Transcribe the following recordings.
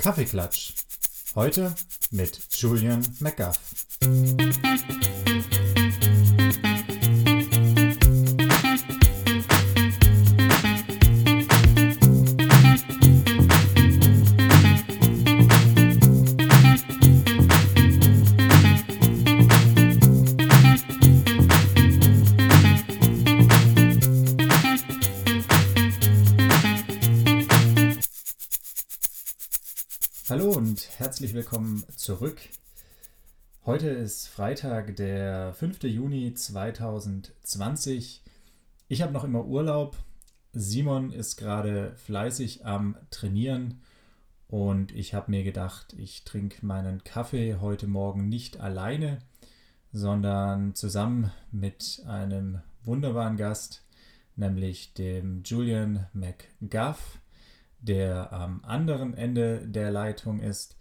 Kaffeeklatsch. Heute mit Julian McGuff. Herzlich willkommen zurück. Heute ist Freitag, der 5. Juni 2020. Ich habe noch immer Urlaub. Simon ist gerade fleißig am Trainieren und ich habe mir gedacht, ich trinke meinen Kaffee heute Morgen nicht alleine, sondern zusammen mit einem wunderbaren Gast, nämlich dem Julian McGuff der am anderen Ende der Leitung ist.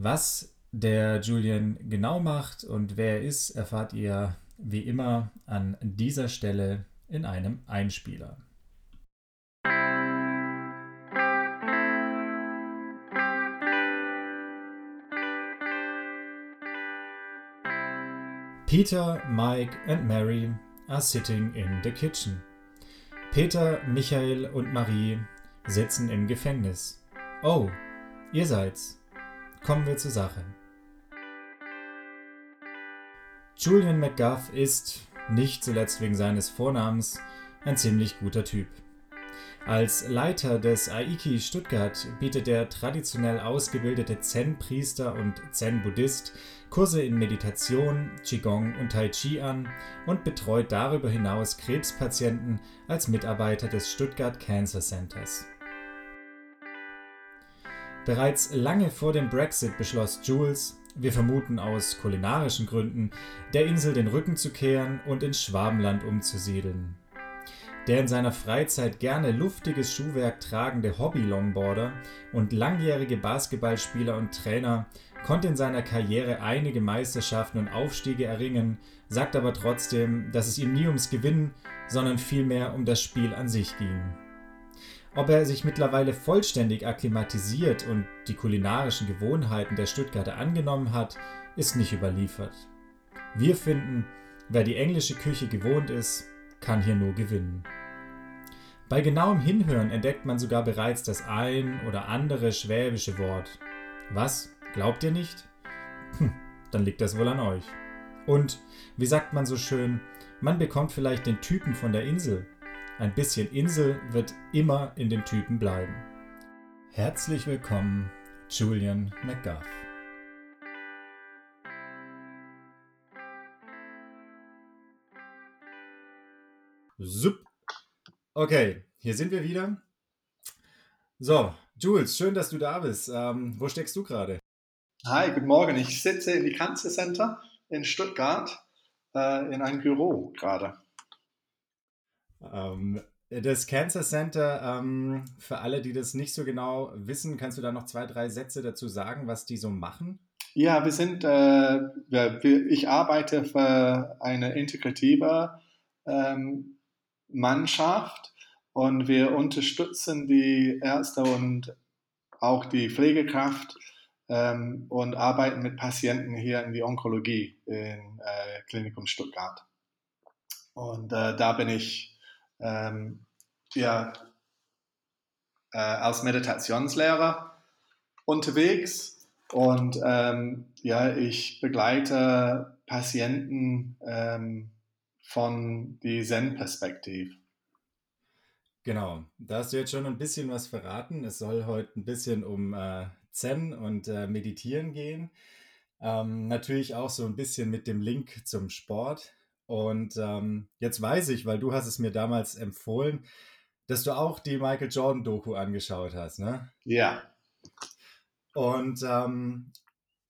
Was der Julian genau macht und wer er ist, erfahrt ihr wie immer an dieser Stelle in einem Einspieler. Peter, Mike and Mary are sitting in the kitchen. Peter, Michael und Marie sitzen im Gefängnis. Oh, ihr seid's. Kommen wir zur Sache. Julian McGuff ist, nicht zuletzt wegen seines Vornamens, ein ziemlich guter Typ. Als Leiter des Aiki Stuttgart bietet der traditionell ausgebildete Zen-Priester und Zen-Buddhist Kurse in Meditation, Qigong und Tai Chi an und betreut darüber hinaus Krebspatienten als Mitarbeiter des Stuttgart Cancer Centers. Bereits lange vor dem Brexit beschloss Jules, wir vermuten aus kulinarischen Gründen, der Insel den Rücken zu kehren und ins Schwabenland umzusiedeln. Der in seiner Freizeit gerne luftiges Schuhwerk tragende Hobby-Longboarder und langjährige Basketballspieler und Trainer konnte in seiner Karriere einige Meisterschaften und Aufstiege erringen, sagt aber trotzdem, dass es ihm nie ums Gewinnen, sondern vielmehr um das Spiel an sich ging. Ob er sich mittlerweile vollständig akklimatisiert und die kulinarischen Gewohnheiten der Stuttgarter angenommen hat, ist nicht überliefert. Wir finden, wer die englische Küche gewohnt ist, kann hier nur gewinnen. Bei genauem Hinhören entdeckt man sogar bereits das ein oder andere schwäbische Wort. Was? Glaubt ihr nicht? Hm, dann liegt das wohl an euch. Und, wie sagt man so schön, man bekommt vielleicht den Typen von der Insel, ein bisschen Insel wird immer in den Typen bleiben. Herzlich willkommen, Julian McGuff. Sup. Okay, hier sind wir wieder. So, Jules, schön, dass du da bist. Ähm, wo steckst du gerade? Hi, guten Morgen. Ich sitze im Cancer Center in Stuttgart äh, in einem Büro gerade. Ähm, das Cancer Center, ähm, für alle, die das nicht so genau wissen, kannst du da noch zwei, drei Sätze dazu sagen, was die so machen? Ja, wir sind, äh, wir, ich arbeite für eine integrative ähm, Mannschaft und wir unterstützen die Ärzte und auch die Pflegekraft ähm, und arbeiten mit Patienten hier in die Onkologie im äh, Klinikum Stuttgart. Und äh, da bin ich ähm, ja, äh, als Meditationslehrer unterwegs und ähm, ja, ich begleite Patienten ähm, von die Zen-Perspektive. Genau, da hast du jetzt schon ein bisschen was verraten. Es soll heute ein bisschen um äh, Zen und äh, Meditieren gehen. Ähm, natürlich auch so ein bisschen mit dem Link zum Sport. Und ähm, jetzt weiß ich, weil du hast es mir damals empfohlen, dass du auch die Michael Jordan Doku angeschaut hast, ne? Ja. Und ähm,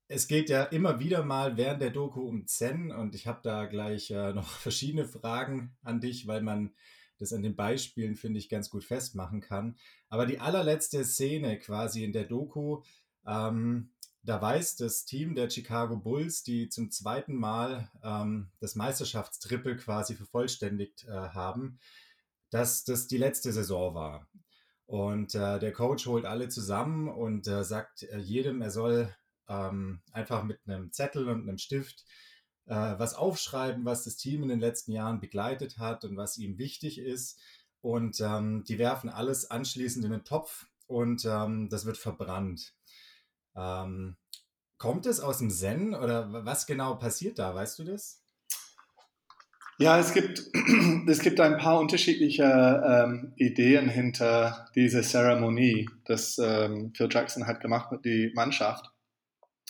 es geht ja immer wieder mal während der Doku um Zen und ich habe da gleich äh, noch verschiedene Fragen an dich, weil man das an den Beispielen, finde ich, ganz gut festmachen kann. Aber die allerletzte Szene quasi in der Doku, ähm, da weiß das Team der Chicago Bulls, die zum zweiten Mal ähm, das Meisterschaftstriple quasi vervollständigt äh, haben, dass das die letzte Saison war. Und äh, der Coach holt alle zusammen und äh, sagt äh, jedem, er soll ähm, einfach mit einem Zettel und einem Stift äh, was aufschreiben, was das Team in den letzten Jahren begleitet hat und was ihm wichtig ist. Und ähm, die werfen alles anschließend in den Topf und ähm, das wird verbrannt. Ähm, kommt es aus dem Zen oder was genau passiert da? Weißt du das? Ja, es gibt, es gibt ein paar unterschiedliche ähm, Ideen hinter dieser Zeremonie, das ähm, Phil Jackson hat gemacht mit der Mannschaft.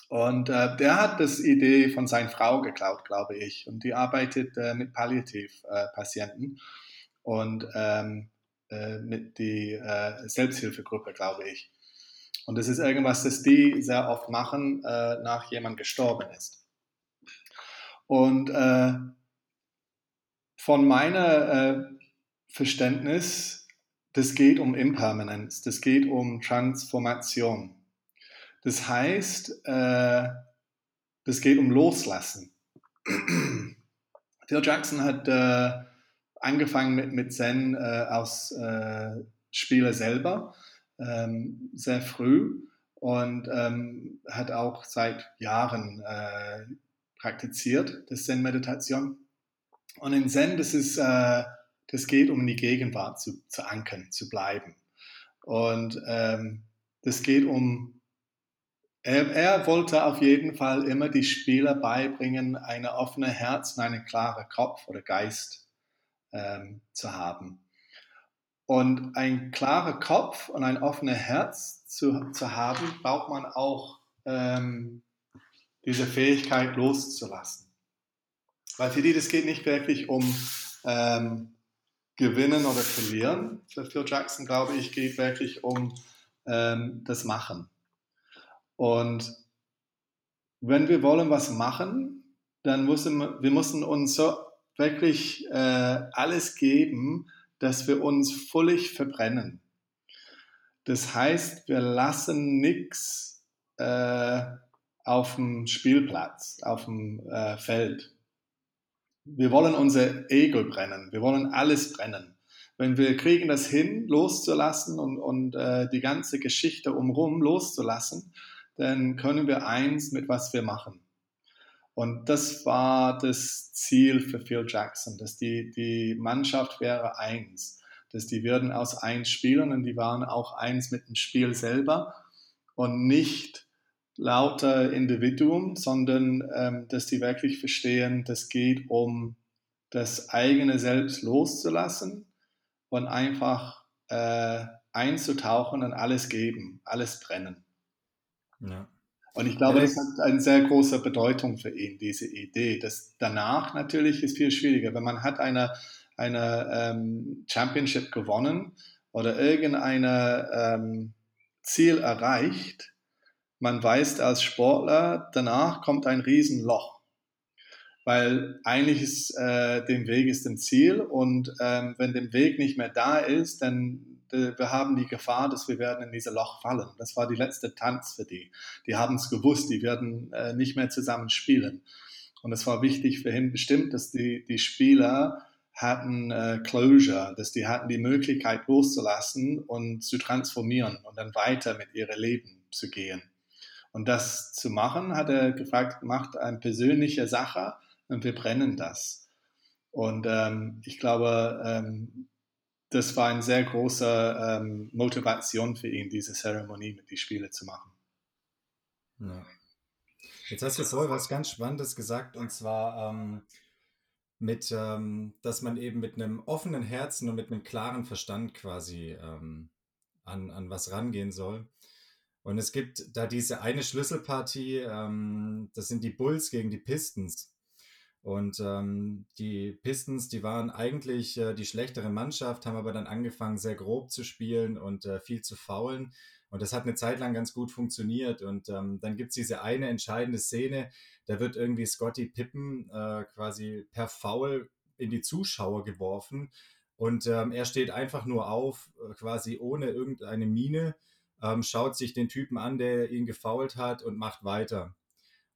Und äh, der hat das Idee von seiner Frau geklaut, glaube ich. Und die arbeitet äh, mit Palliativpatienten äh, und ähm, äh, mit der äh, Selbsthilfegruppe, glaube ich. Und das ist irgendwas, das die sehr oft machen, äh, nach jemand gestorben ist. Und von meiner äh, Verständnis, das geht um Impermanenz, das geht um Transformation. Das heißt, äh, das geht um Loslassen. Phil Jackson hat äh, angefangen mit, mit Zen äh, aus äh, Spieler selber, ähm, sehr früh und ähm, hat auch seit Jahren äh, praktiziert, das Zen-Meditation. Und in Zen, das ist, äh, das geht um die Gegenwart zu, zu ankern, zu bleiben. Und ähm, das geht um, er, er, wollte auf jeden Fall immer die Spieler beibringen, eine offene Herz und einen klaren Kopf oder Geist ähm, zu haben. Und ein klarer Kopf und ein offenes Herz zu, zu haben, braucht man auch ähm, diese Fähigkeit loszulassen. Weil für die, das geht nicht wirklich um ähm, Gewinnen oder Verlieren. Für Phil Jackson, glaube ich, geht wirklich um ähm, das Machen. Und wenn wir wollen was machen, dann müssen wir müssen uns so wirklich äh, alles geben, dass wir uns völlig verbrennen. Das heißt, wir lassen nichts äh, auf dem Spielplatz, auf dem äh, Feld wir wollen unser Ego brennen, wir wollen alles brennen. Wenn wir kriegen das hin, loszulassen und, und äh, die ganze Geschichte umrum loszulassen, dann können wir eins mit was wir machen. Und das war das Ziel für Phil Jackson, dass die, die Mannschaft wäre eins, dass die würden aus eins spielen und die waren auch eins mit dem Spiel selber und nicht lauter Individuum, sondern ähm, dass die wirklich verstehen, das geht um das eigene Selbst loszulassen und einfach äh, einzutauchen und alles geben, alles brennen. Ja. Und ich glaube, das hat eine sehr große Bedeutung für ihn, diese Idee. Das danach natürlich ist viel schwieriger. Wenn man hat eine, eine ähm, Championship gewonnen oder irgendein ähm, Ziel erreicht, man weiß als Sportler, danach kommt ein Riesenloch. Weil eigentlich ist äh, dem Weg ist ein Ziel und ähm, wenn der Weg nicht mehr da ist, dann wir haben die Gefahr, dass wir werden in dieses Loch fallen. Das war die letzte Tanz für die. Die haben es gewusst, die werden äh, nicht mehr zusammen spielen. Und es war wichtig für ihn bestimmt, dass die, die Spieler hatten äh, Closure, dass die hatten die Möglichkeit loszulassen und zu transformieren und dann weiter mit ihrem Leben zu gehen. Und das zu machen, hat er gefragt, macht eine persönliche Sache und wir brennen das. Und ähm, ich glaube, ähm, das war eine sehr große ähm, Motivation für ihn, diese Zeremonie mit den Spielen zu machen. Ja. Jetzt hast du so was ganz Spannendes gesagt, und zwar ähm, mit, ähm, dass man eben mit einem offenen Herzen und mit einem klaren Verstand quasi ähm, an, an was rangehen soll. Und es gibt da diese eine Schlüsselpartie, ähm, das sind die Bulls gegen die Pistons. Und ähm, die Pistons, die waren eigentlich äh, die schlechtere Mannschaft, haben aber dann angefangen, sehr grob zu spielen und äh, viel zu faulen. Und das hat eine Zeit lang ganz gut funktioniert. Und ähm, dann gibt es diese eine entscheidende Szene, da wird irgendwie Scotty Pippen äh, quasi per Foul in die Zuschauer geworfen. Und ähm, er steht einfach nur auf, äh, quasi ohne irgendeine Mine ähm, schaut sich den Typen an, der ihn gefault hat und macht weiter.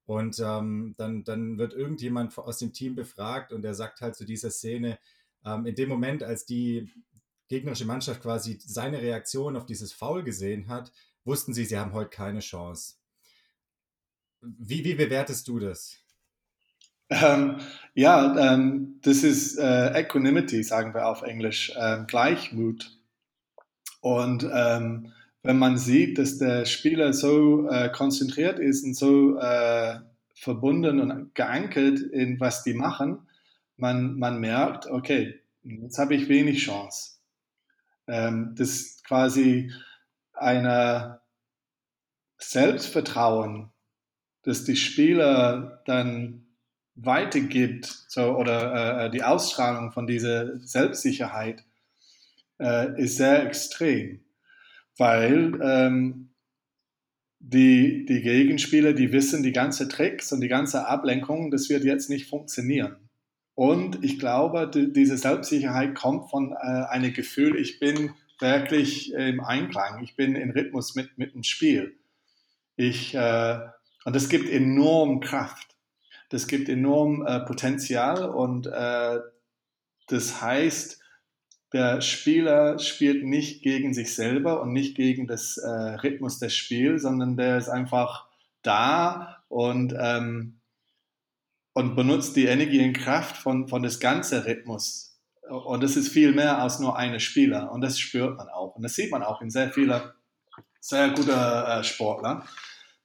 Und ähm, dann, dann wird irgendjemand aus dem Team befragt und er sagt halt zu dieser Szene, ähm, in dem Moment, als die gegnerische Mannschaft quasi seine Reaktion auf dieses Foul gesehen hat, wussten sie, sie haben heute keine Chance. Wie, wie bewertest du das? Ähm, ja, ähm, das ist äh, Equanimity, sagen wir auf Englisch, ähm, Gleichmut. Und ähm, wenn man sieht, dass der Spieler so äh, konzentriert ist und so äh, verbunden und geankert in was die machen, man, man merkt, okay, jetzt habe ich wenig Chance. Ähm, das quasi ein Selbstvertrauen, dass die Spieler dann weitergibt so, oder äh, die Ausstrahlung von dieser Selbstsicherheit äh, ist sehr extrem, weil ähm, die, die Gegenspieler, die wissen die ganze Tricks und die ganze Ablenkung, das wird jetzt nicht funktionieren. Und ich glaube, die, diese Selbstsicherheit kommt von äh, einem Gefühl, ich bin wirklich im Einklang, ich bin in Rhythmus mit, mit dem Spiel. Ich, äh, und das gibt enorm Kraft, das gibt enorm äh, Potenzial und äh, das heißt, der Spieler spielt nicht gegen sich selber und nicht gegen das äh, Rhythmus des Spiels, sondern der ist einfach da und, ähm, und benutzt die Energie und Kraft von, von das ganze Rhythmus. Und das ist viel mehr als nur eine Spieler. Und das spürt man auch. Und das sieht man auch in sehr vielen sehr guten äh, Sportler.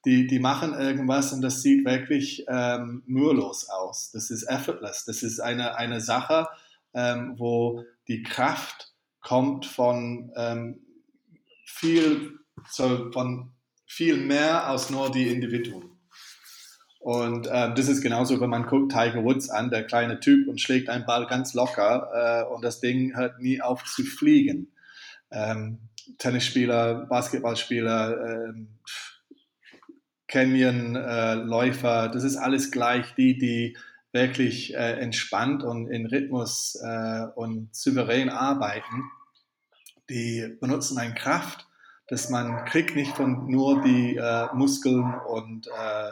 Die, die machen irgendwas und das sieht wirklich ähm, mühelos aus. Das ist effortless. Das ist eine, eine Sache, ähm, wo die Kraft kommt von ähm, viel, so von viel mehr als nur die Individuen. Und äh, das ist genauso, wenn man guckt Tiger Woods an, der kleine Typ und schlägt einen Ball ganz locker äh, und das Ding hört nie auf zu fliegen. Ähm, Tennisspieler, Basketballspieler, äh, Canyon-Läufer, das ist alles gleich die, die wirklich äh, entspannt und in Rhythmus äh, und souverän arbeiten, die benutzen eine Kraft, dass man kriegt nicht von nur die äh, Muskeln und, äh,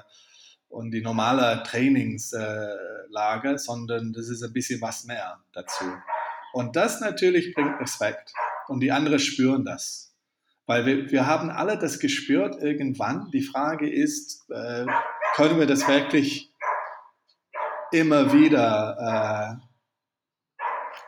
und die normale Trainingslage, sondern das ist ein bisschen was mehr dazu. Und das natürlich bringt Respekt und die anderen spüren das. Weil wir, wir haben alle das gespürt irgendwann. Die Frage ist, äh, können wir das wirklich immer wieder äh,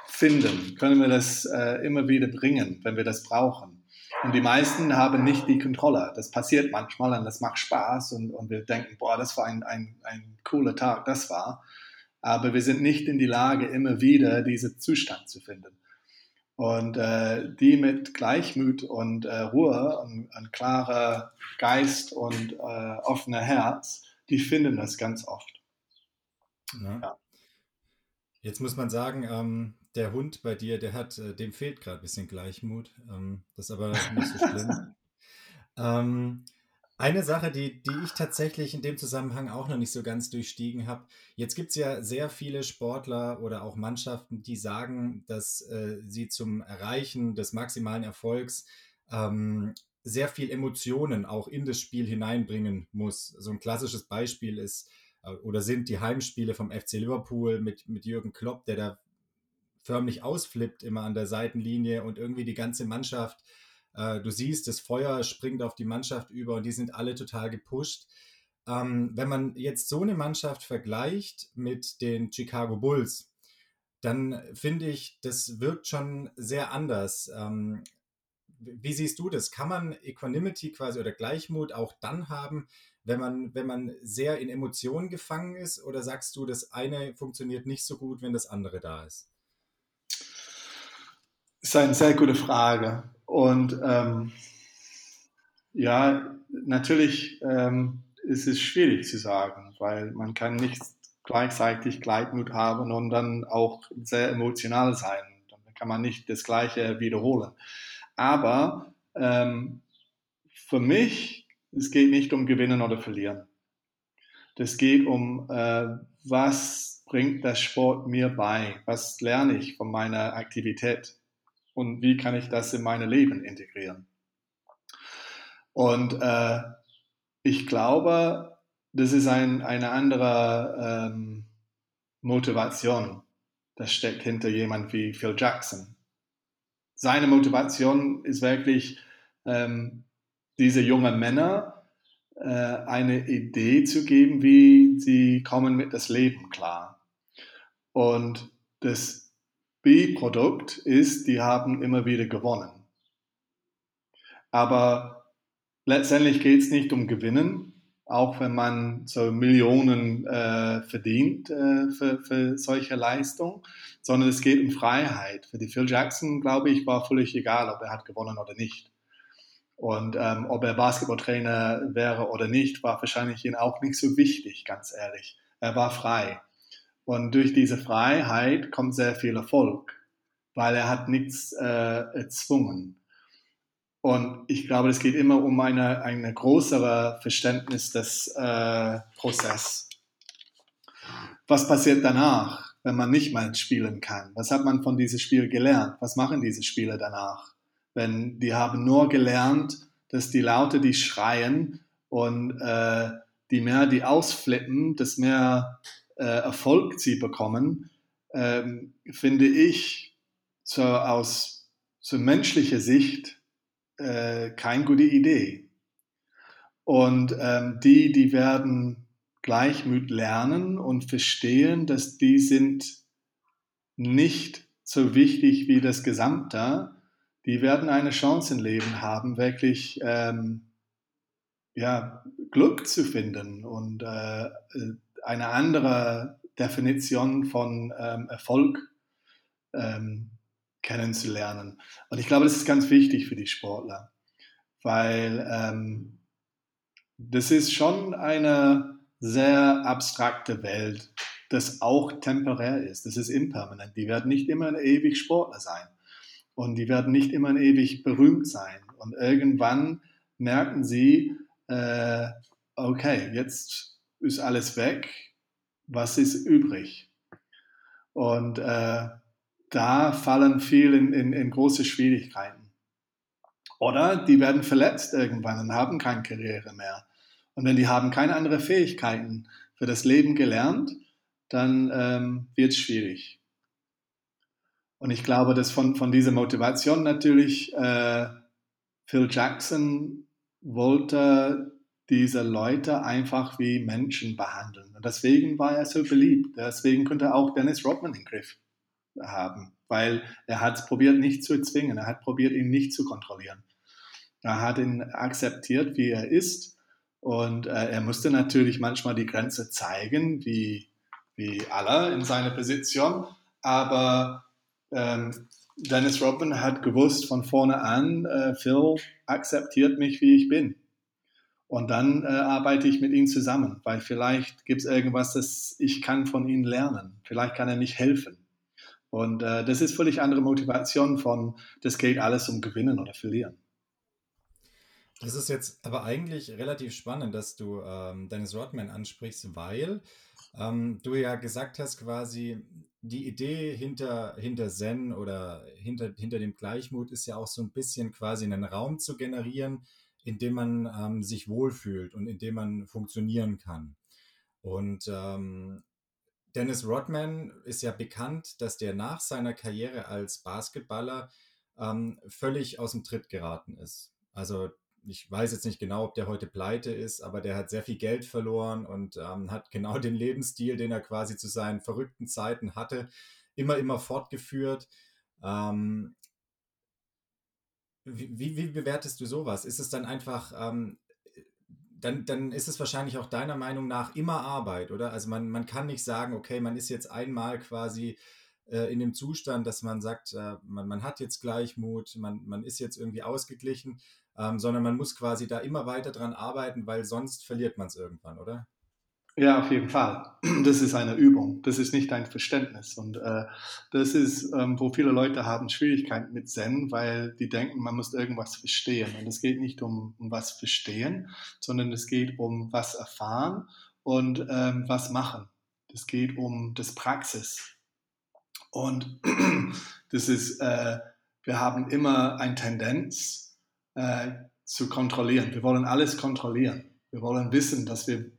finden? Können wir das äh, immer wieder bringen, wenn wir das brauchen? Und die meisten haben nicht die Kontrolle. Das passiert manchmal und das macht Spaß und, und wir denken, boah, das war ein, ein, ein cooler Tag, das war. Aber wir sind nicht in die Lage, immer wieder diesen Zustand zu finden. Und äh, die mit Gleichmut und äh, Ruhe und ein klarer Geist und äh, offener Herz, die finden das ganz oft. Ja. Ja. Jetzt muss man sagen, ähm, der Hund bei dir, der hat, äh, dem fehlt gerade ein bisschen Gleichmut. Ähm, das ist aber nicht so schlimm. ähm, eine Sache, die, die ich tatsächlich in dem Zusammenhang auch noch nicht so ganz durchstiegen habe. Jetzt gibt es ja sehr viele Sportler oder auch Mannschaften, die sagen, dass äh, sie zum Erreichen des maximalen Erfolgs ähm, sehr viel Emotionen auch in das Spiel hineinbringen muss. So ein klassisches Beispiel ist oder sind die Heimspiele vom FC Liverpool mit, mit Jürgen Klopp, der da förmlich ausflippt immer an der Seitenlinie und irgendwie die ganze Mannschaft, äh, du siehst, das Feuer springt auf die Mannschaft über und die sind alle total gepusht. Ähm, wenn man jetzt so eine Mannschaft vergleicht mit den Chicago Bulls, dann finde ich, das wirkt schon sehr anders. Ähm, wie siehst du das? Kann man Equanimity quasi oder Gleichmut auch dann haben, wenn man, wenn man sehr in Emotionen gefangen ist? Oder sagst du, das eine funktioniert nicht so gut, wenn das andere da ist? Das ist eine sehr gute Frage. Und ähm, ja, natürlich ähm, ist es schwierig zu sagen, weil man kann nicht gleichzeitig Gleitmut haben und dann auch sehr emotional sein. Dann kann man nicht das Gleiche wiederholen. Aber ähm, für mich es geht nicht um Gewinnen oder Verlieren. Das geht um, äh, was bringt der Sport mir bei? Was lerne ich von meiner Aktivität? Und wie kann ich das in mein Leben integrieren? Und äh, ich glaube, das ist ein, eine andere ähm, Motivation, das steckt hinter jemand wie Phil Jackson. seine Motivation ist wirklich, ähm, diese jungen Männer äh, eine Idee zu geben, wie sie kommen mit das Leben klar. Und das B-Produkt ist, die haben immer wieder gewonnen. Aber letztendlich geht es nicht um Gewinnen, auch wenn man so Millionen äh, verdient äh, für, für solche Leistungen, sondern es geht um Freiheit. Für die Phil Jackson, glaube ich, war völlig egal, ob er hat gewonnen oder nicht. Und ähm, ob er Basketballtrainer wäre oder nicht, war wahrscheinlich ihn auch nicht so wichtig, ganz ehrlich. Er war frei. Und durch diese Freiheit kommt sehr viel Erfolg, weil er hat nichts äh, erzwungen. Und ich glaube, es geht immer um eine, eine größere Verständnis des äh, Prozesses. Was passiert danach, wenn man nicht mal spielen kann? Was hat man von diesem Spiel gelernt? Was machen diese Spieler danach? Wenn die haben nur gelernt, dass die Laute, die schreien und äh, die mehr die ausflippen, dass mehr äh, Erfolg sie bekommen, ähm, finde ich so aus so menschlicher Sicht äh, keine gute Idee. Und ähm, die, die werden Gleichmut lernen und verstehen, dass die sind nicht so wichtig wie das Gesamte. Die werden eine Chance im Leben haben, wirklich ähm, ja, Glück zu finden und äh, eine andere Definition von ähm, Erfolg ähm, kennenzulernen. Und ich glaube, das ist ganz wichtig für die Sportler, weil ähm, das ist schon eine sehr abstrakte Welt, das auch temporär ist. Das ist impermanent. Die werden nicht immer ewig Sportler sein und die werden nicht immer ein ewig berühmt sein. Und irgendwann merken sie, äh, okay, jetzt ist alles weg, was ist übrig? Und äh, da fallen viele in, in, in große Schwierigkeiten. Oder die werden verletzt irgendwann und haben keine Karriere mehr. Und wenn die haben keine anderen Fähigkeiten für das Leben gelernt, dann ähm, wird es schwierig. Und ich glaube, dass von, von dieser Motivation natürlich äh, Phil Jackson wollte diese Leute einfach wie Menschen behandeln. Und deswegen war er so beliebt. Deswegen konnte auch Dennis Rodman den Griff haben, weil er hat es probiert nicht zu zwingen, er hat probiert ihn nicht zu kontrollieren. Er hat ihn akzeptiert, wie er ist und äh, er musste natürlich manchmal die Grenze zeigen, wie, wie alle in seiner Position, aber ähm, Dennis Rodman hat gewusst von vorne an, äh, Phil akzeptiert mich, wie ich bin. Und dann äh, arbeite ich mit ihm zusammen, weil vielleicht gibt es irgendwas, das ich kann von ihm lernen. Vielleicht kann er mich helfen. Und äh, das ist völlig andere Motivation von, das geht alles um Gewinnen oder Verlieren. Das ist jetzt aber eigentlich relativ spannend, dass du ähm, Dennis Rodman ansprichst, weil ähm, du ja gesagt hast, quasi die Idee hinter, hinter Zen oder hinter, hinter dem Gleichmut ist ja auch so ein bisschen quasi einen Raum zu generieren, in dem man ähm, sich wohlfühlt und in dem man funktionieren kann. Und ähm, Dennis Rodman ist ja bekannt, dass der nach seiner Karriere als Basketballer ähm, völlig aus dem Tritt geraten ist. Also ich weiß jetzt nicht genau, ob der heute pleite ist, aber der hat sehr viel Geld verloren und ähm, hat genau den Lebensstil, den er quasi zu seinen verrückten Zeiten hatte, immer, immer fortgeführt. Ähm, wie, wie, bewertest du sowas? Ist es dann einfach ähm, dann, dann ist es wahrscheinlich auch deiner Meinung nach immer Arbeit, oder? Also man, man kann nicht sagen, okay, man ist jetzt einmal quasi äh, in dem Zustand, dass man sagt, äh, man, man hat jetzt Gleichmut, man, man ist jetzt irgendwie ausgeglichen, ähm, sondern man muss quasi da immer weiter dran arbeiten, weil sonst verliert man es irgendwann, oder? Ja, auf jeden Fall. Das ist eine Übung. Das ist nicht ein Verständnis. Und äh, das ist, ähm, wo viele Leute haben Schwierigkeiten mit Zen, weil die denken, man muss irgendwas verstehen. Und es geht nicht um, um was verstehen, sondern es geht um was erfahren und ähm, was machen. Es geht um das Praxis. Und das ist, äh, wir haben immer eine Tendenz äh, zu kontrollieren. Wir wollen alles kontrollieren. Wir wollen wissen, dass wir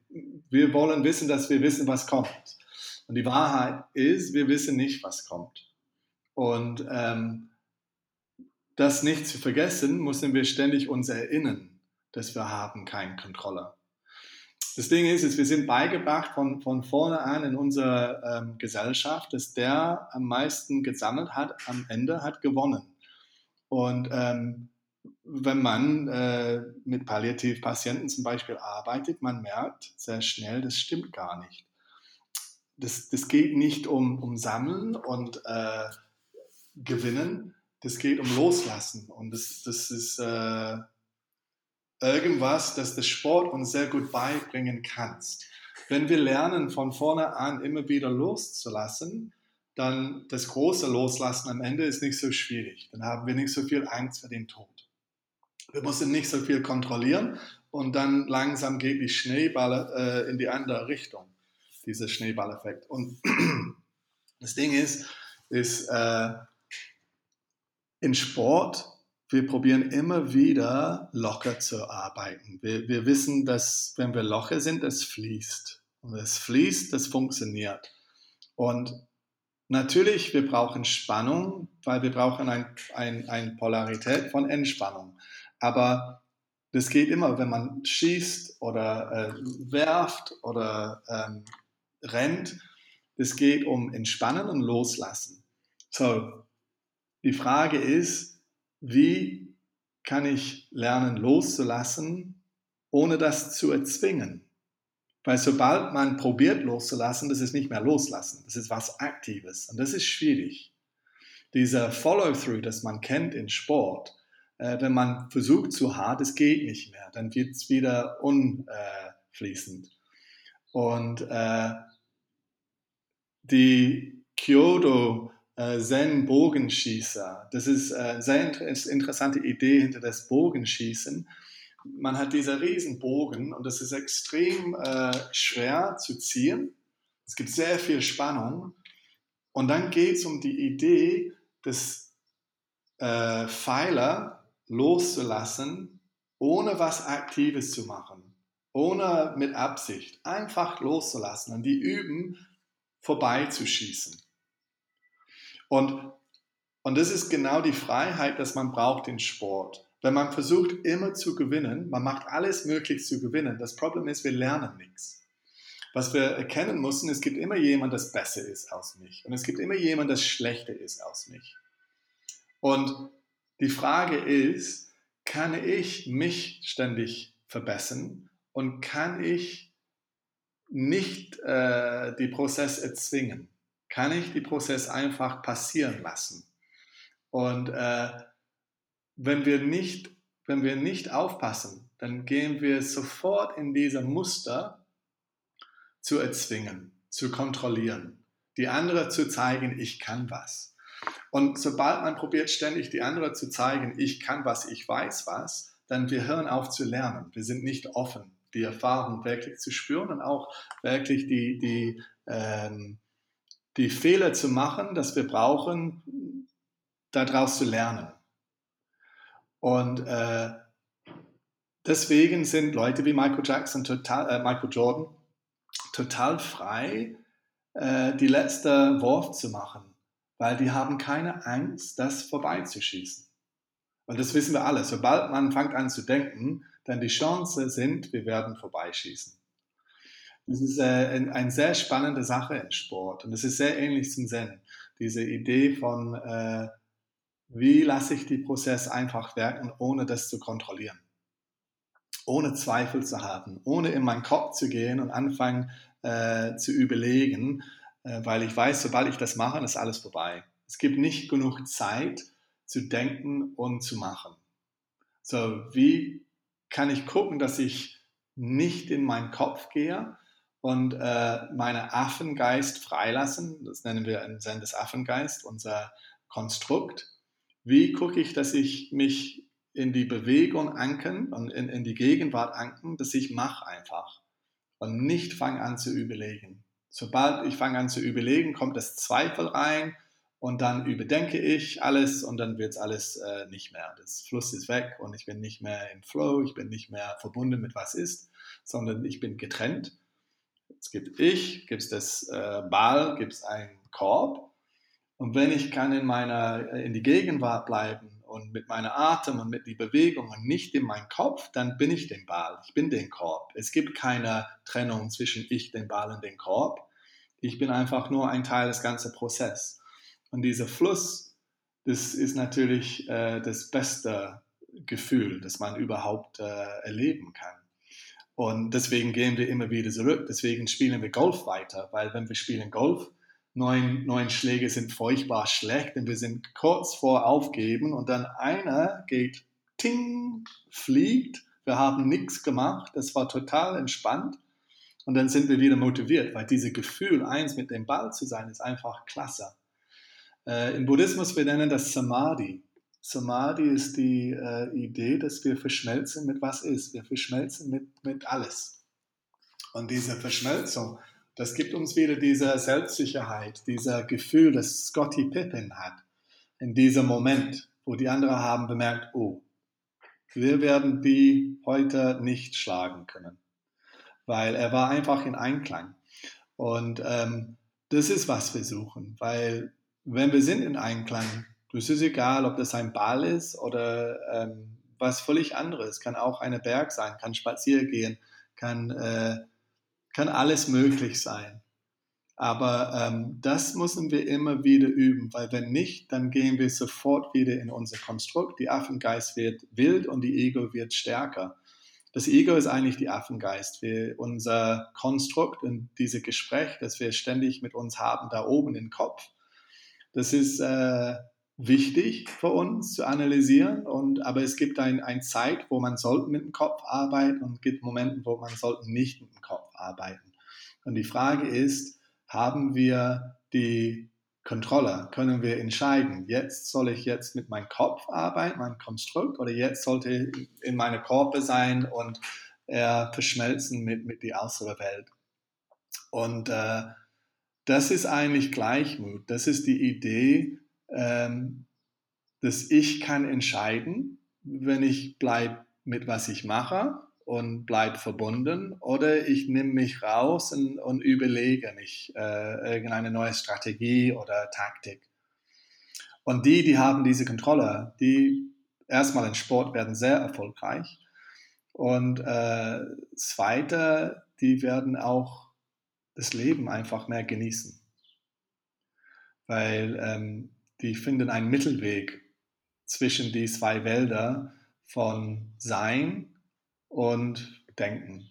wir wollen wissen, dass wir wissen, was kommt. Und die Wahrheit ist, wir wissen nicht, was kommt. Und ähm, das nicht zu vergessen, müssen wir ständig uns erinnern, dass wir haben keine Kontrolle. Das Ding ist, ist wir sind beigebracht von, von vorne an in unserer ähm, Gesellschaft, dass der am meisten gesammelt hat, am Ende hat gewonnen. Und ähm, wenn man äh, mit Palliativpatienten zum Beispiel arbeitet, man merkt sehr schnell, das stimmt gar nicht. Das, das geht nicht um, um Sammeln und äh, Gewinnen, das geht um Loslassen. Und das, das ist äh, irgendwas, das der Sport uns sehr gut beibringen kann. Wenn wir lernen, von vorne an immer wieder loszulassen, dann das große Loslassen am Ende ist nicht so schwierig. Dann haben wir nicht so viel Angst vor dem Tod. Wir müssen nicht so viel kontrollieren und dann langsam geht die Schneeballe äh, in die andere Richtung, dieser Schneeballeffekt. Und das Ding ist, ist äh, in Sport, wir probieren immer wieder locker zu arbeiten. Wir, wir wissen, dass wenn wir locker sind, es fließt. Und es fließt, das funktioniert. Und natürlich, wir brauchen Spannung, weil wir brauchen eine ein, ein Polarität von Entspannung. Aber das geht immer, wenn man schießt oder äh, werft oder ähm, rennt. Es geht um Entspannen und Loslassen. So, die Frage ist, wie kann ich lernen loszulassen, ohne das zu erzwingen? Weil sobald man probiert loszulassen, das ist nicht mehr loslassen, das ist was Aktives und das ist schwierig. Dieser Follow-through, das man kennt in Sport, äh, wenn man versucht zu hart, es geht nicht mehr, dann wird es wieder unfließend. Und äh, die Kyoto äh, Zen-Bogenschießer, das ist eine sehr interessante Idee hinter das Bogenschießen. Man hat dieser Riesenbogen und das ist extrem äh, schwer zu ziehen. Es gibt sehr viel Spannung. Und dann geht es um die Idee, dass äh, Pfeiler loszulassen, ohne was Aktives zu machen, ohne mit Absicht, einfach loszulassen und die üben, vorbeizuschießen. Und, und das ist genau die Freiheit, dass man braucht in Sport. Wenn man versucht, immer zu gewinnen, man macht alles möglich zu gewinnen. Das Problem ist, wir lernen nichts. Was wir erkennen müssen, es gibt immer jemand, das besser ist als mich. Und es gibt immer jemand, das schlechter ist als mich. Und die Frage ist, kann ich mich ständig verbessern und kann ich nicht äh, die Prozess erzwingen? Kann ich die Prozess einfach passieren lassen? Und äh, wenn wir nicht, wenn wir nicht aufpassen, dann gehen wir sofort in diese Muster zu erzwingen, zu kontrollieren, die andere zu zeigen, ich kann was. Und sobald man probiert, ständig die anderen zu zeigen, ich kann was, ich weiß was, dann wir hören auf zu lernen. Wir sind nicht offen, die Erfahrung wirklich zu spüren und auch wirklich die, die, ähm, die Fehler zu machen, dass wir brauchen, daraus zu lernen. Und äh, deswegen sind Leute wie Michael Jackson, total, äh, Michael Jordan, total frei, äh, die letzte Wurf zu machen weil die haben keine Angst, das vorbeizuschießen. Und das wissen wir alle. Sobald man fängt an zu denken, dann die Chance sind, wir werden vorbeischießen. Das ist äh, eine sehr spannende Sache im Sport und es ist sehr ähnlich zum Zen. Diese Idee von, äh, wie lasse ich die Prozess einfach wirken, ohne das zu kontrollieren. Ohne Zweifel zu haben, ohne in meinen Kopf zu gehen und anfangen äh, zu überlegen, weil ich weiß, sobald ich das mache, ist alles vorbei. Es gibt nicht genug Zeit zu denken und zu machen. So, wie kann ich gucken, dass ich nicht in meinen Kopf gehe und äh, meine Affengeist freilassen? Das nennen wir im Zen des Affengeist, unser Konstrukt. Wie gucke ich, dass ich mich in die Bewegung anken und in, in die Gegenwart anken, dass ich mache einfach und nicht fange an zu überlegen. Sobald ich fange an zu überlegen, kommt das Zweifel rein und dann überdenke ich alles und dann wird es alles äh, nicht mehr. Das Fluss ist weg und ich bin nicht mehr im Flow, ich bin nicht mehr verbunden mit was ist, sondern ich bin getrennt. Es gibt ich, gibt es das äh, Ball, gibt es einen Korb und wenn ich kann in meiner in die Gegenwart bleiben und und mit meiner Atem und mit die Bewegung und nicht in meinem Kopf, dann bin ich den Ball, ich bin den Korb. Es gibt keine Trennung zwischen ich, den Ball und den Korb. Ich bin einfach nur ein Teil des ganzen Prozesses. Und dieser Fluss, das ist natürlich äh, das beste Gefühl, das man überhaupt äh, erleben kann. Und deswegen gehen wir immer wieder zurück. Deswegen spielen wir Golf weiter, weil wenn wir spielen Golf, neun, neun Schläge sind furchtbar schlecht und wir sind kurz vor Aufgeben und dann einer geht, ting, fliegt. Wir haben nichts gemacht. Das war total entspannt. Und dann sind wir wieder motiviert, weil dieses Gefühl, eins mit dem Ball zu sein, ist einfach klasse. Äh, Im Buddhismus, wir nennen das Samadhi. Samadhi ist die äh, Idee, dass wir verschmelzen mit was ist. Wir verschmelzen mit, mit alles. Und diese Verschmelzung, das gibt uns wieder diese Selbstsicherheit, dieser Gefühl, das Scotty Pippen hat. In diesem Moment, wo die anderen haben bemerkt, oh, wir werden die heute nicht schlagen können. Weil er war einfach in Einklang. Und ähm, das ist, was wir suchen. Weil wenn wir sind in Einklang, es ist egal, ob das ein Ball ist oder ähm, was völlig anderes. Kann auch eine Berg sein, kann spazieren gehen, kann äh, kann alles möglich sein. Aber ähm, das müssen wir immer wieder üben, weil wenn nicht, dann gehen wir sofort wieder in unser Konstrukt. Die Affengeist wird wild und die Ego wird stärker. Das Ego ist eigentlich die Affengeist. Wir, unser Konstrukt und dieses Gespräch, das wir ständig mit uns haben, da oben im Kopf, das ist äh, wichtig für uns zu analysieren. Und, aber es gibt eine ein Zeit, wo man sollte mit dem Kopf arbeiten und es gibt Momente, wo man sollte nicht mit dem Kopf arbeiten. Und die Frage ist, haben wir die Kontrolle? Können wir entscheiden, jetzt soll ich jetzt mit meinem Kopf arbeiten, meinem Konstrukt, oder jetzt sollte in meine Körper sein und er verschmelzen mit, mit der äußeren Welt? Und äh, das ist eigentlich Gleichmut. Das ist die Idee, ähm, dass ich kann entscheiden, wenn ich bleibe mit was ich mache und bleibe verbunden oder ich nehme mich raus und, und überlege mich äh, irgendeine neue Strategie oder Taktik. Und die, die haben diese Kontrolle, die erstmal im Sport werden sehr erfolgreich und äh, zweite, die werden auch das Leben einfach mehr genießen. Weil ähm, die finden einen Mittelweg zwischen die zwei Wälder von Sein und Denken.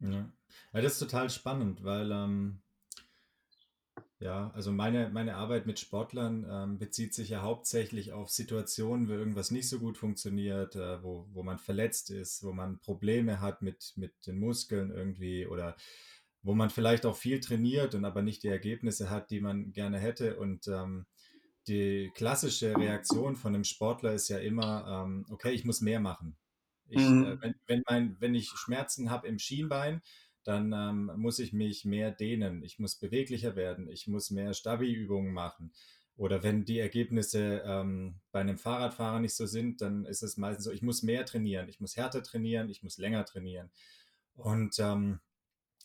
Ja. ja das ist total spannend, weil ähm, ja, also meine, meine Arbeit mit Sportlern ähm, bezieht sich ja hauptsächlich auf Situationen, wo irgendwas nicht so gut funktioniert, äh, wo, wo man verletzt ist, wo man Probleme hat mit, mit den Muskeln irgendwie oder wo man vielleicht auch viel trainiert und aber nicht die Ergebnisse hat, die man gerne hätte. Und ähm, die klassische Reaktion von einem Sportler ist ja immer, ähm, okay, ich muss mehr machen. Ich, mhm. äh, wenn, wenn, mein, wenn ich Schmerzen habe im Schienbein, dann ähm, muss ich mich mehr dehnen, ich muss beweglicher werden, ich muss mehr Stabi-Übungen machen. Oder wenn die Ergebnisse ähm, bei einem Fahrradfahrer nicht so sind, dann ist es meistens so, ich muss mehr trainieren, ich muss härter trainieren, ich muss länger trainieren. Und ähm,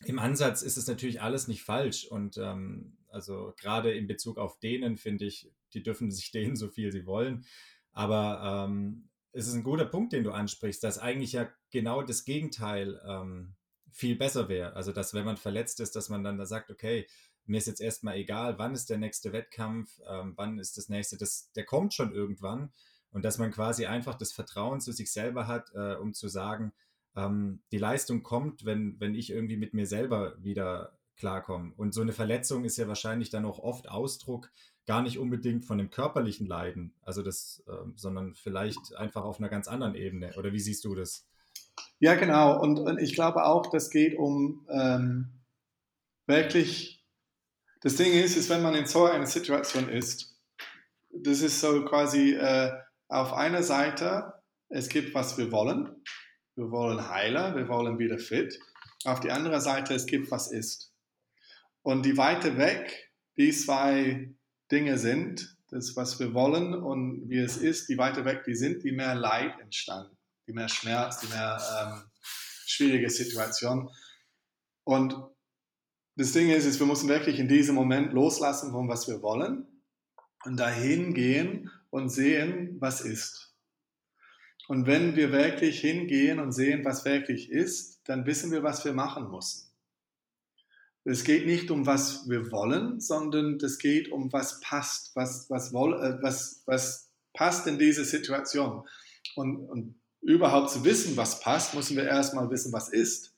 im Ansatz ist es natürlich alles nicht falsch. Und ähm, also gerade in Bezug auf denen finde ich, die dürfen sich dehnen, so viel sie wollen. Aber ähm, es ist ein guter Punkt, den du ansprichst, dass eigentlich ja genau das Gegenteil ähm, viel besser wäre. Also, dass wenn man verletzt ist, dass man dann da sagt, okay, mir ist jetzt erstmal egal, wann ist der nächste Wettkampf, ähm, wann ist das nächste, das, der kommt schon irgendwann. Und dass man quasi einfach das Vertrauen zu sich selber hat, äh, um zu sagen, ähm, die Leistung kommt, wenn, wenn ich irgendwie mit mir selber wieder klarkomme. Und so eine Verletzung ist ja wahrscheinlich dann auch oft Ausdruck gar nicht unbedingt von dem körperlichen Leiden, also das, äh, sondern vielleicht einfach auf einer ganz anderen Ebene. Oder wie siehst du das? Ja, genau. Und, und ich glaube auch, das geht um ähm, wirklich. Das Ding ist, ist, wenn man in so einer Situation ist, das ist so quasi äh, auf einer Seite, es gibt, was wir wollen, wir wollen heiler, wir wollen wieder fit. Auf die andere Seite, es gibt, was ist. Und die weiter weg die zwei Dinge sind, das, was wir wollen und wie es ist, die weiter weg die sind, die mehr Leid entstanden, die mehr Schmerz, die mehr ähm, schwierige Situation. Und das Ding ist, ist, wir müssen wirklich in diesem Moment loslassen von was wir wollen und dahin gehen, und sehen, was ist. Und wenn wir wirklich hingehen und sehen, was wirklich ist, dann wissen wir, was wir machen müssen. Es geht nicht um, was wir wollen, sondern es geht um, was passt, was, was, woll, äh, was, was passt in diese Situation. Und, und überhaupt zu wissen, was passt, müssen wir erstmal wissen, was ist.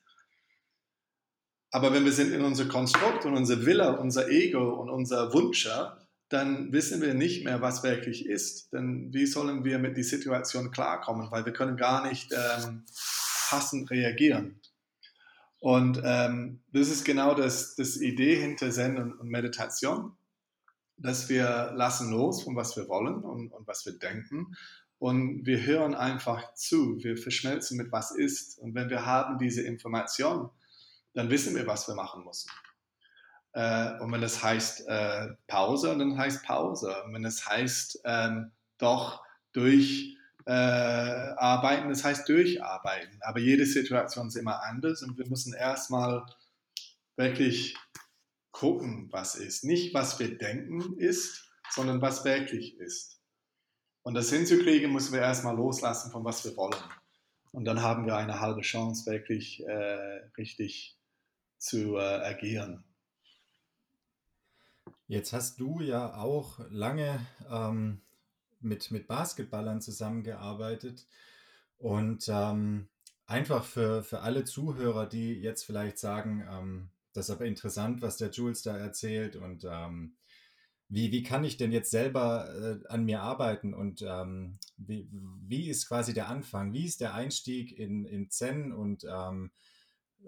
Aber wenn wir sind in unser Konstrukt und unser Wille, unser Ego und unser Wunsche, dann wissen wir nicht mehr, was wirklich ist. Denn wie sollen wir mit der Situation klarkommen? Weil wir können gar nicht ähm, passend reagieren. Und ähm, das ist genau das, das Idee hinter Zen und, und, Meditation, dass wir lassen los von was wir wollen und, und was wir denken und wir hören einfach zu, wir verschmelzen mit was ist. Und wenn wir haben diese Information, dann wissen wir, was wir machen müssen. Äh, und wenn es heißt äh, Pause, dann heißt Pause. Und wenn es heißt ähm, doch durch äh, arbeiten, das heißt durcharbeiten. Aber jede Situation ist immer anders und wir müssen erstmal wirklich gucken, was ist. Nicht, was wir denken ist, sondern was wirklich ist. Und das hinzukriegen, müssen wir erstmal loslassen von was wir wollen. Und dann haben wir eine halbe Chance, wirklich äh, richtig zu äh, agieren. Jetzt hast du ja auch lange ähm, mit, mit Basketballern zusammengearbeitet und ähm, einfach für, für alle Zuhörer, die jetzt vielleicht sagen, ähm, das ist aber interessant, was der Jules da erzählt und ähm, wie, wie kann ich denn jetzt selber äh, an mir arbeiten und ähm, wie, wie ist quasi der Anfang? Wie ist der Einstieg in, in Zen und ähm,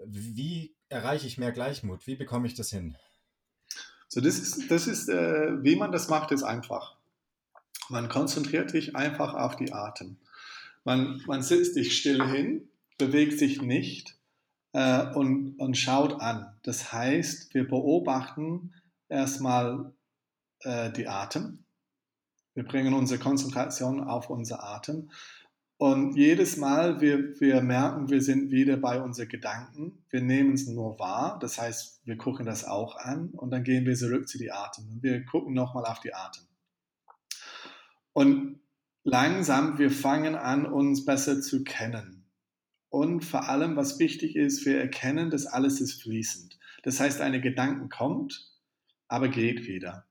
wie erreiche ich mehr Gleichmut? Wie bekomme ich das hin? So, das ist, das ist äh, wie man das macht, ist einfach. Man konzentriert sich einfach auf die Atem. Man, man sitzt sich still hin, bewegt sich nicht äh, und, und schaut an. Das heißt, wir beobachten erstmal äh, die Atem. Wir bringen unsere Konzentration auf unser Atem. Und jedes Mal, wir, wir merken, wir sind wieder bei unseren Gedanken. Wir nehmen es nur wahr. Das heißt, wir gucken das auch an und dann gehen wir zurück zu die Atem. Wir gucken nochmal auf die Atem. Und langsam, wir fangen an, uns besser zu kennen. Und vor allem, was wichtig ist, wir erkennen, dass alles ist fließend. Das heißt, eine Gedanken kommt, aber geht wieder.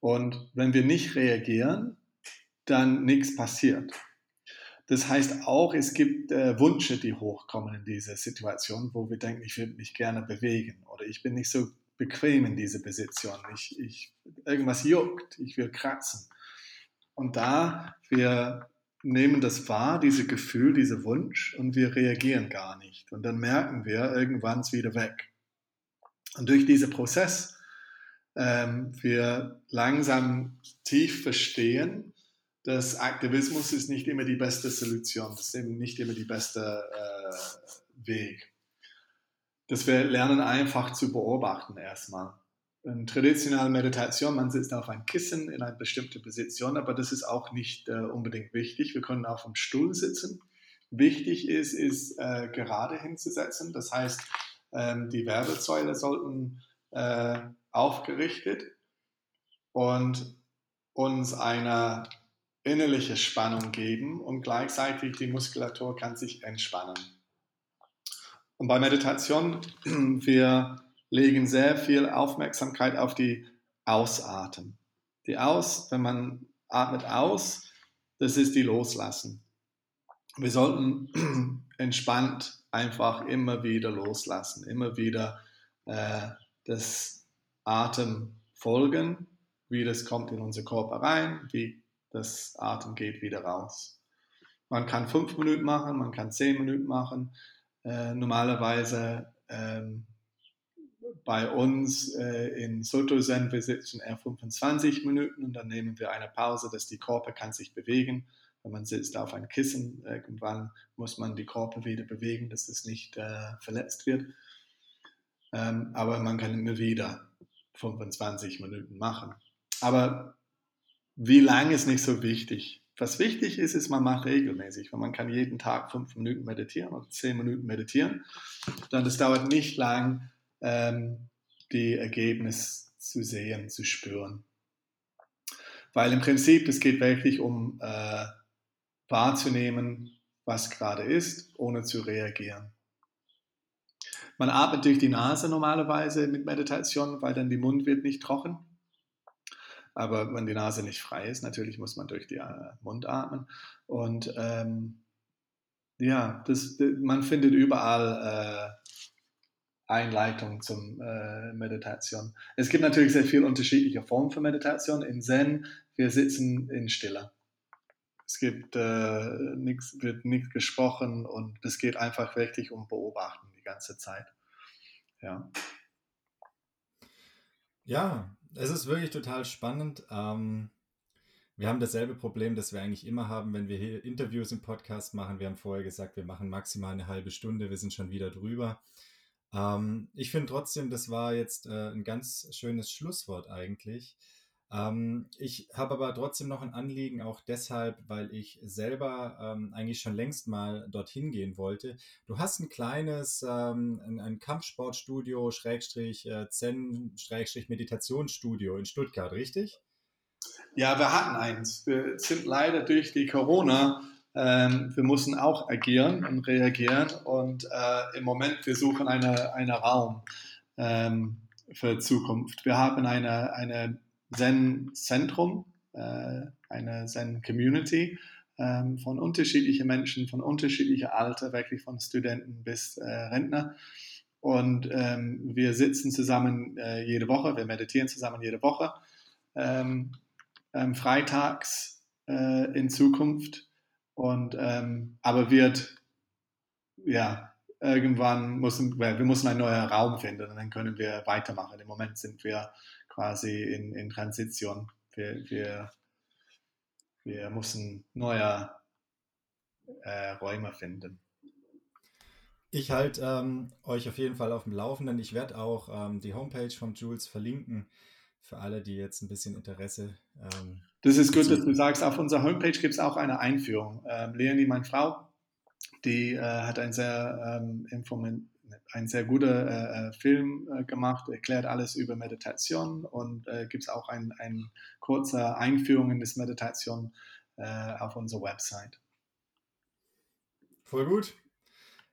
Und wenn wir nicht reagieren, dann nichts passiert. Das heißt auch, es gibt äh, Wünsche, die hochkommen in dieser Situation, wo wir denken, ich würde mich gerne bewegen oder ich bin nicht so bequem in dieser Position. Ich, ich, irgendwas juckt, ich will kratzen. Und da wir nehmen das wahr, diese Gefühl, dieser Wunsch, und wir reagieren gar nicht. Und dann merken wir, irgendwann ist wieder weg. Und durch diesen Prozess ähm, wir langsam tief verstehen, dass Aktivismus ist nicht immer die beste Solution, das ist eben nicht immer die beste äh, Weg. Dass wir lernen einfach zu beobachten erstmal. In traditioneller Meditation, man sitzt auf einem Kissen in einer bestimmten Position, aber das ist auch nicht äh, unbedingt wichtig. Wir können auf einem Stuhl sitzen. Wichtig ist, ist äh, gerade hinzusetzen. Das heißt, ähm, die Wirbelsäule sollten äh, aufgerichtet und uns eine innerliche Spannung geben und gleichzeitig die Muskulatur kann sich entspannen. Und bei Meditation, wir legen sehr viel Aufmerksamkeit auf die Ausatmen. Die Aus, wenn man atmet aus, das ist die Loslassen. Wir sollten entspannt einfach immer wieder loslassen, immer wieder äh, das Atem folgen, wie das kommt in unser Körper rein, wie das Atem geht wieder raus. Man kann fünf Minuten machen, man kann zehn Minuten machen. Äh, normalerweise ähm, bei uns äh, in Soto Zen, wir sitzen eher 25 Minuten und dann nehmen wir eine Pause, dass die Körper kann sich bewegen. Wenn man sitzt auf einem Kissen, irgendwann muss man die Körper wieder bewegen, dass es nicht äh, verletzt wird. Ähm, aber man kann immer wieder 25 Minuten machen. Aber wie lange ist nicht so wichtig. Was wichtig ist, ist, man macht regelmäßig. Wenn man kann jeden Tag fünf Minuten meditieren oder zehn Minuten meditieren, dann es dauert nicht lang, ähm, die Ergebnisse zu sehen, zu spüren. Weil im Prinzip, es geht wirklich um äh, wahrzunehmen, was gerade ist, ohne zu reagieren. Man atmet durch die Nase normalerweise mit Meditation, weil dann die Mund wird nicht trocken. Aber wenn die Nase nicht frei ist, natürlich muss man durch den äh, Mund atmen. Und ähm, ja, das, man findet überall äh, Einleitung zum äh, Meditation. Es gibt natürlich sehr viele unterschiedliche Formen von Meditation. In Zen, wir sitzen in Stille. Es gibt äh, nichts, wird nichts gesprochen und es geht einfach wirklich um Beobachten die ganze Zeit. Ja. Ja, es ist wirklich total spannend. Ähm, wir haben dasselbe Problem, das wir eigentlich immer haben, wenn wir hier Interviews im Podcast machen. Wir haben vorher gesagt, wir machen maximal eine halbe Stunde, wir sind schon wieder drüber. Ähm, ich finde trotzdem, das war jetzt äh, ein ganz schönes Schlusswort eigentlich. Ähm, ich habe aber trotzdem noch ein Anliegen, auch deshalb, weil ich selber ähm, eigentlich schon längst mal dorthin gehen wollte. Du hast ein kleines, ähm, ein, ein Kampfsportstudio, Schrägstrich, äh, Zen, Schrägstrich, Meditationsstudio in Stuttgart, richtig? Ja, wir hatten eins. Wir sind leider durch die Corona ähm, wir mussten auch agieren und reagieren und äh, im Moment wir suchen einen eine Raum ähm, für Zukunft. Wir haben eine, eine Zen-Zentrum, äh, eine Zen-Community ähm, von unterschiedlichen Menschen, von unterschiedlicher Alter, wirklich von Studenten bis äh, Rentner. Und ähm, wir sitzen zusammen äh, jede Woche, wir meditieren zusammen jede Woche, ähm, ähm freitags äh, in Zukunft und, ähm, aber wird, ja, irgendwann müssen wir, müssen einen neuen Raum finden und dann können wir weitermachen. Im Moment sind wir quasi in, in Transition. Wir, wir, wir müssen neue äh, Räume finden. Ich halte ähm, euch auf jeden Fall auf dem Laufenden. Ich werde auch ähm, die Homepage von Jules verlinken für alle, die jetzt ein bisschen Interesse ähm, das ist gut, dass du sagst, auf unserer Homepage gibt es auch eine Einführung. Ähm, Leonie, meine Frau, die äh, hat ein sehr, ähm, ein sehr guter äh, äh, Film äh, gemacht, erklärt alles über Meditation und äh, gibt es auch eine ein kurze Einführung in das Meditation äh, auf unserer Website. Voll gut.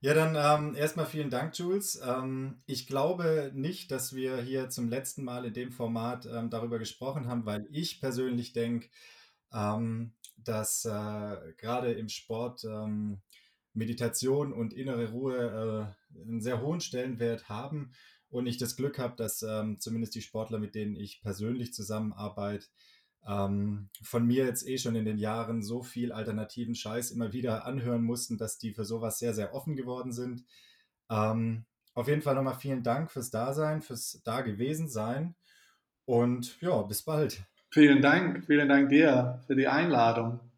Ja, dann ähm, erstmal vielen Dank, Jules. Ähm, ich glaube nicht, dass wir hier zum letzten Mal in dem Format ähm, darüber gesprochen haben, weil ich persönlich denke, ähm, dass äh, gerade im Sport ähm, Meditation und innere Ruhe äh, einen sehr hohen Stellenwert haben und ich das Glück habe, dass ähm, zumindest die Sportler, mit denen ich persönlich zusammenarbeite, ähm, von mir jetzt eh schon in den Jahren so viel alternativen Scheiß immer wieder anhören mussten, dass die für sowas sehr, sehr offen geworden sind. Ähm, auf jeden Fall nochmal vielen Dank fürs Dasein, fürs Da sein und ja, bis bald. Vielen Dank, vielen Dank dir für die Einladung.